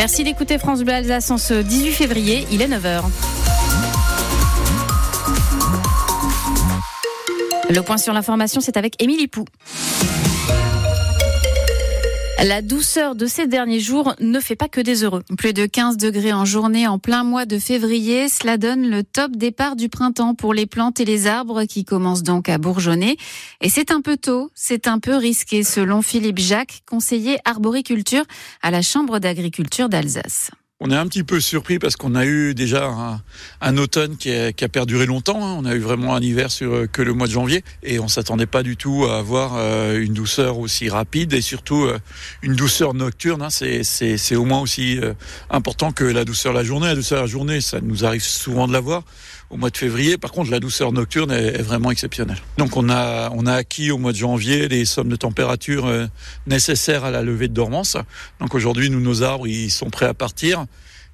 Merci d'écouter France Bleu Alsace en ce 18 février, il est 9h. Le point sur l'information, c'est avec Émilie Pou. La douceur de ces derniers jours ne fait pas que des heureux. Plus de 15 degrés en journée en plein mois de février, cela donne le top départ du printemps pour les plantes et les arbres qui commencent donc à bourgeonner. Et c'est un peu tôt, c'est un peu risqué selon Philippe Jacques, conseiller arboriculture à la Chambre d'agriculture d'Alsace. On est un petit peu surpris parce qu'on a eu déjà un, automne qui a, qui a, perduré longtemps. Hein. On a eu vraiment un hiver sur euh, que le mois de janvier et on s'attendait pas du tout à avoir euh, une douceur aussi rapide et surtout euh, une douceur nocturne. Hein. C'est au moins aussi important que la douceur la journée. La douceur la journée, ça nous arrive souvent de l'avoir au mois de février. Par contre, la douceur nocturne est, vraiment exceptionnelle. Donc on a on a acquis au mois de janvier les sommes de température nécessaires à la levée de dormance. Donc aujourd'hui, nous nos arbres ils sont prêts à partir.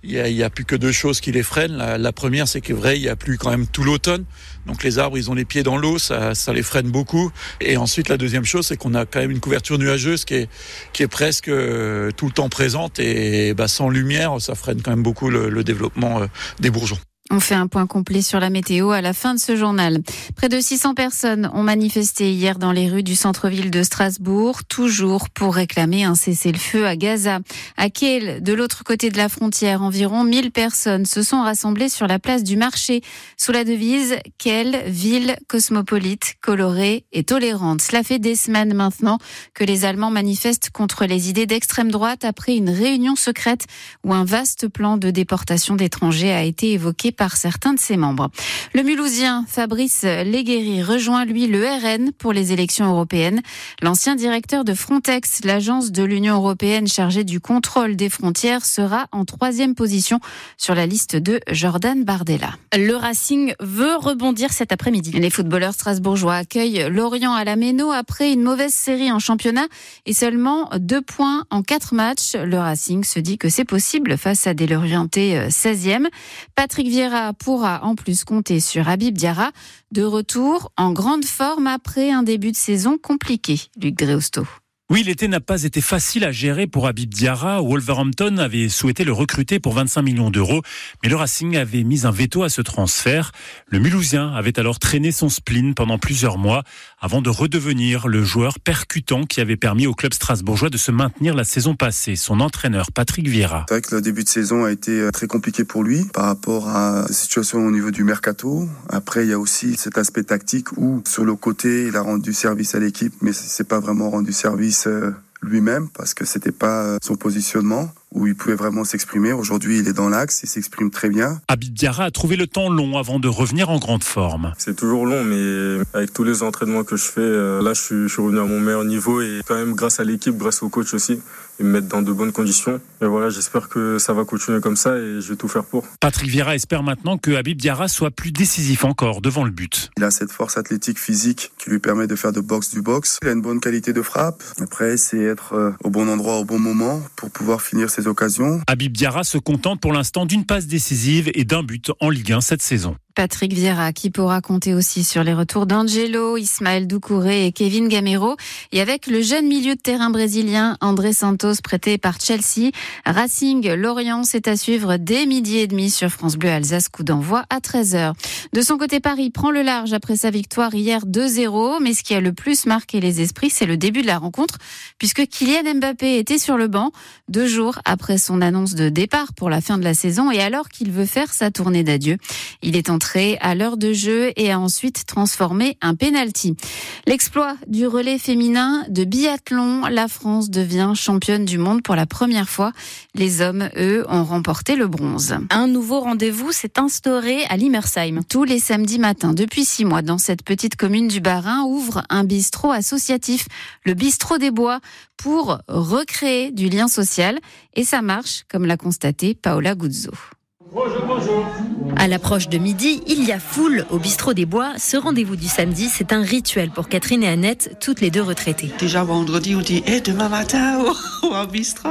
Il n'y a, a, plus que deux choses qui les freinent. La, première, c'est que vrai, il n'y a plus quand même tout l'automne. Donc les arbres, ils ont les pieds dans l'eau, ça, ça, les freine beaucoup. Et ensuite, la deuxième chose, c'est qu'on a quand même une couverture nuageuse qui est, qui est presque euh, tout le temps présente. Et bah, sans lumière, ça freine quand même beaucoup le, le développement euh, des bourgeons. On fait un point complet sur la météo à la fin de ce journal. Près de 600 personnes ont manifesté hier dans les rues du centre-ville de Strasbourg, toujours pour réclamer un cessez-le-feu à Gaza. À Kiel, de l'autre côté de la frontière, environ 1000 personnes se sont rassemblées sur la place du marché sous la devise Quelle ville cosmopolite, colorée et tolérante. Cela fait des semaines maintenant que les Allemands manifestent contre les idées d'extrême droite après une réunion secrète où un vaste plan de déportation d'étrangers a été évoqué par certains de ses membres. Le Mulhousien Fabrice Léguéry rejoint lui le RN pour les élections européennes. L'ancien directeur de Frontex, l'agence de l'Union européenne chargée du contrôle des frontières, sera en troisième position sur la liste de Jordan Bardella. Le Racing veut rebondir cet après-midi. Les footballeurs strasbourgeois accueillent Lorient à la Méno après une mauvaise série en championnat et seulement deux points en quatre matchs. Le Racing se dit que c'est possible face à des Lorientais 16e. Patrick Vieira pourra en plus compter sur Habib Diarra, de retour en grande forme après un début de saison compliqué. Luc Dreosto. Oui, l'été n'a pas été facile à gérer pour Habib Diarra. Wolverhampton avait souhaité le recruter pour 25 millions d'euros, mais le Racing avait mis un veto à ce transfert. Le Mulhousien avait alors traîné son spleen pendant plusieurs mois avant de redevenir le joueur percutant qui avait permis au club strasbourgeois de se maintenir la saison passée. Son entraîneur, Patrick Vieira. C'est vrai que le début de saison a été euh, très compliqué pour lui par rapport à la situation au niveau du mercato. Après, il y a aussi cet aspect tactique où, sur le côté, il a rendu service à l'équipe, mais c'est pas vraiment rendu service euh, lui-même parce que c'était pas euh, son positionnement où il pouvait vraiment s'exprimer. Aujourd'hui, il est dans l'axe, il s'exprime très bien. Abid Diarra a trouvé le temps long avant de revenir en grande forme. C'est toujours long, mais avec tous les entraînements que je fais, euh, là, je suis, je suis revenu à mon meilleur niveau et quand même grâce à l'équipe, grâce au coach aussi, ils me mettent dans de bonnes conditions. Et voilà, j'espère que ça va continuer comme ça et je vais tout faire pour. Patrick Vieira espère maintenant que Habib Diarra soit plus décisif encore devant le but. Il a cette force athlétique physique qui lui permet de faire de boxe du box. Il a une bonne qualité de frappe. Après, c'est être euh, au bon endroit au bon moment pour pouvoir finir ses Habib Diarra se contente pour l'instant d'une passe décisive et d'un but en Ligue 1 cette saison. Patrick Vieira qui pourra compter aussi sur les retours d'Angelo, Ismaël Doucouré et Kevin Gamero. Et avec le jeune milieu de terrain brésilien André Santos prêté par Chelsea, Racing Lorient c'est à suivre dès midi et demi sur France Bleu Alsace, coup d'envoi à 13h. De son côté, Paris prend le large après sa victoire hier 2-0, mais ce qui a le plus marqué les esprits, c'est le début de la rencontre, puisque Kylian Mbappé était sur le banc deux jours après son annonce de départ pour la fin de la saison et alors qu'il veut faire sa tournée d'adieu. Il est à l'heure de jeu et a ensuite transformé un penalty. L'exploit du relais féminin de biathlon, la France devient championne du monde pour la première fois. Les hommes, eux, ont remporté le bronze. Un nouveau rendez-vous s'est instauré à Limmersheim. Tous les samedis matins, depuis six mois, dans cette petite commune du Bas-Rhin, ouvre un bistrot associatif, le bistrot des bois, pour recréer du lien social. Et ça marche, comme l'a constaté Paola Guzzo. Bonjour, bonjour. À l'approche de midi, il y a foule au bistrot des Bois. Ce rendez-vous du samedi, c'est un rituel pour Catherine et Annette, toutes les deux retraitées. Déjà vendredi, on dit eh, demain matin au, au bistrot.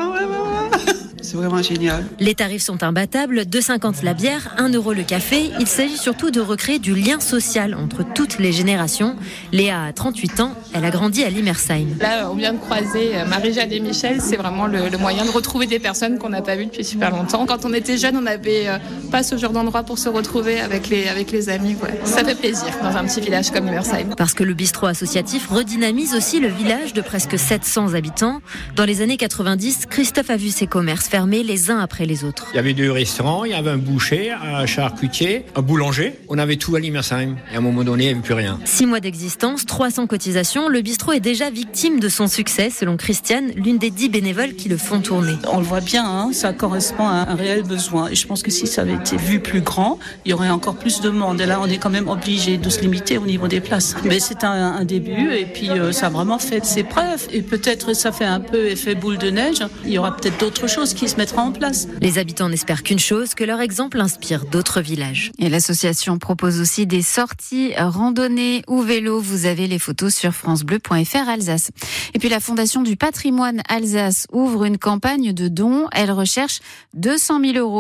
C'est vraiment génial. Les tarifs sont imbattables, 2,50 la bière, 1 euro le café. Il s'agit surtout de recréer du lien social entre toutes les générations. Léa a 38 ans, elle a grandi à Limersheim. Là, on vient de croiser euh, Marie-Jade et Michel. C'est vraiment le, le, moyen de retrouver des personnes qu'on n'a pas vues depuis super longtemps. Quand on était jeune, on n'avait euh, pas ce genre d'endroit pour se retrouver avec les, avec les amis. Ouais. Ça fait plaisir dans un petit village comme Limersheim. Parce que le bistrot associatif redynamise aussi le village de presque 700 habitants. Dans les années 90, Christophe a vu ses commerces fermer les uns après les autres. Il y avait deux restaurants, il y avait un boucher, un charcutier, un boulanger. On avait tout à Limersheim. Et à un moment donné, il n'y avait plus rien. Six mois d'existence, 300 cotisations. Le bistrot est déjà victime de son succès, selon Christiane, l'une des dix bénévoles qui le font tourner. On le voit bien, hein, ça correspond à un réel besoin. Et je pense que si ça avait été vu plus grand, il y aurait encore plus de monde. Et là, on est quand même obligé de se limiter au niveau des places. Mais c'est un, un, début et puis euh, ça a vraiment fait ses preuves. Et peut-être ça fait un peu effet boule de neige. Il y aura peut-être d'autres choses qui se en place. Les habitants n'espèrent qu'une chose, que leur exemple inspire d'autres villages. Et l'association propose aussi des sorties, randonnées ou vélo. Vous avez les photos sur francebleu.fr Alsace. Et puis la Fondation du patrimoine Alsace ouvre une campagne de dons. Elle recherche 200 000 euros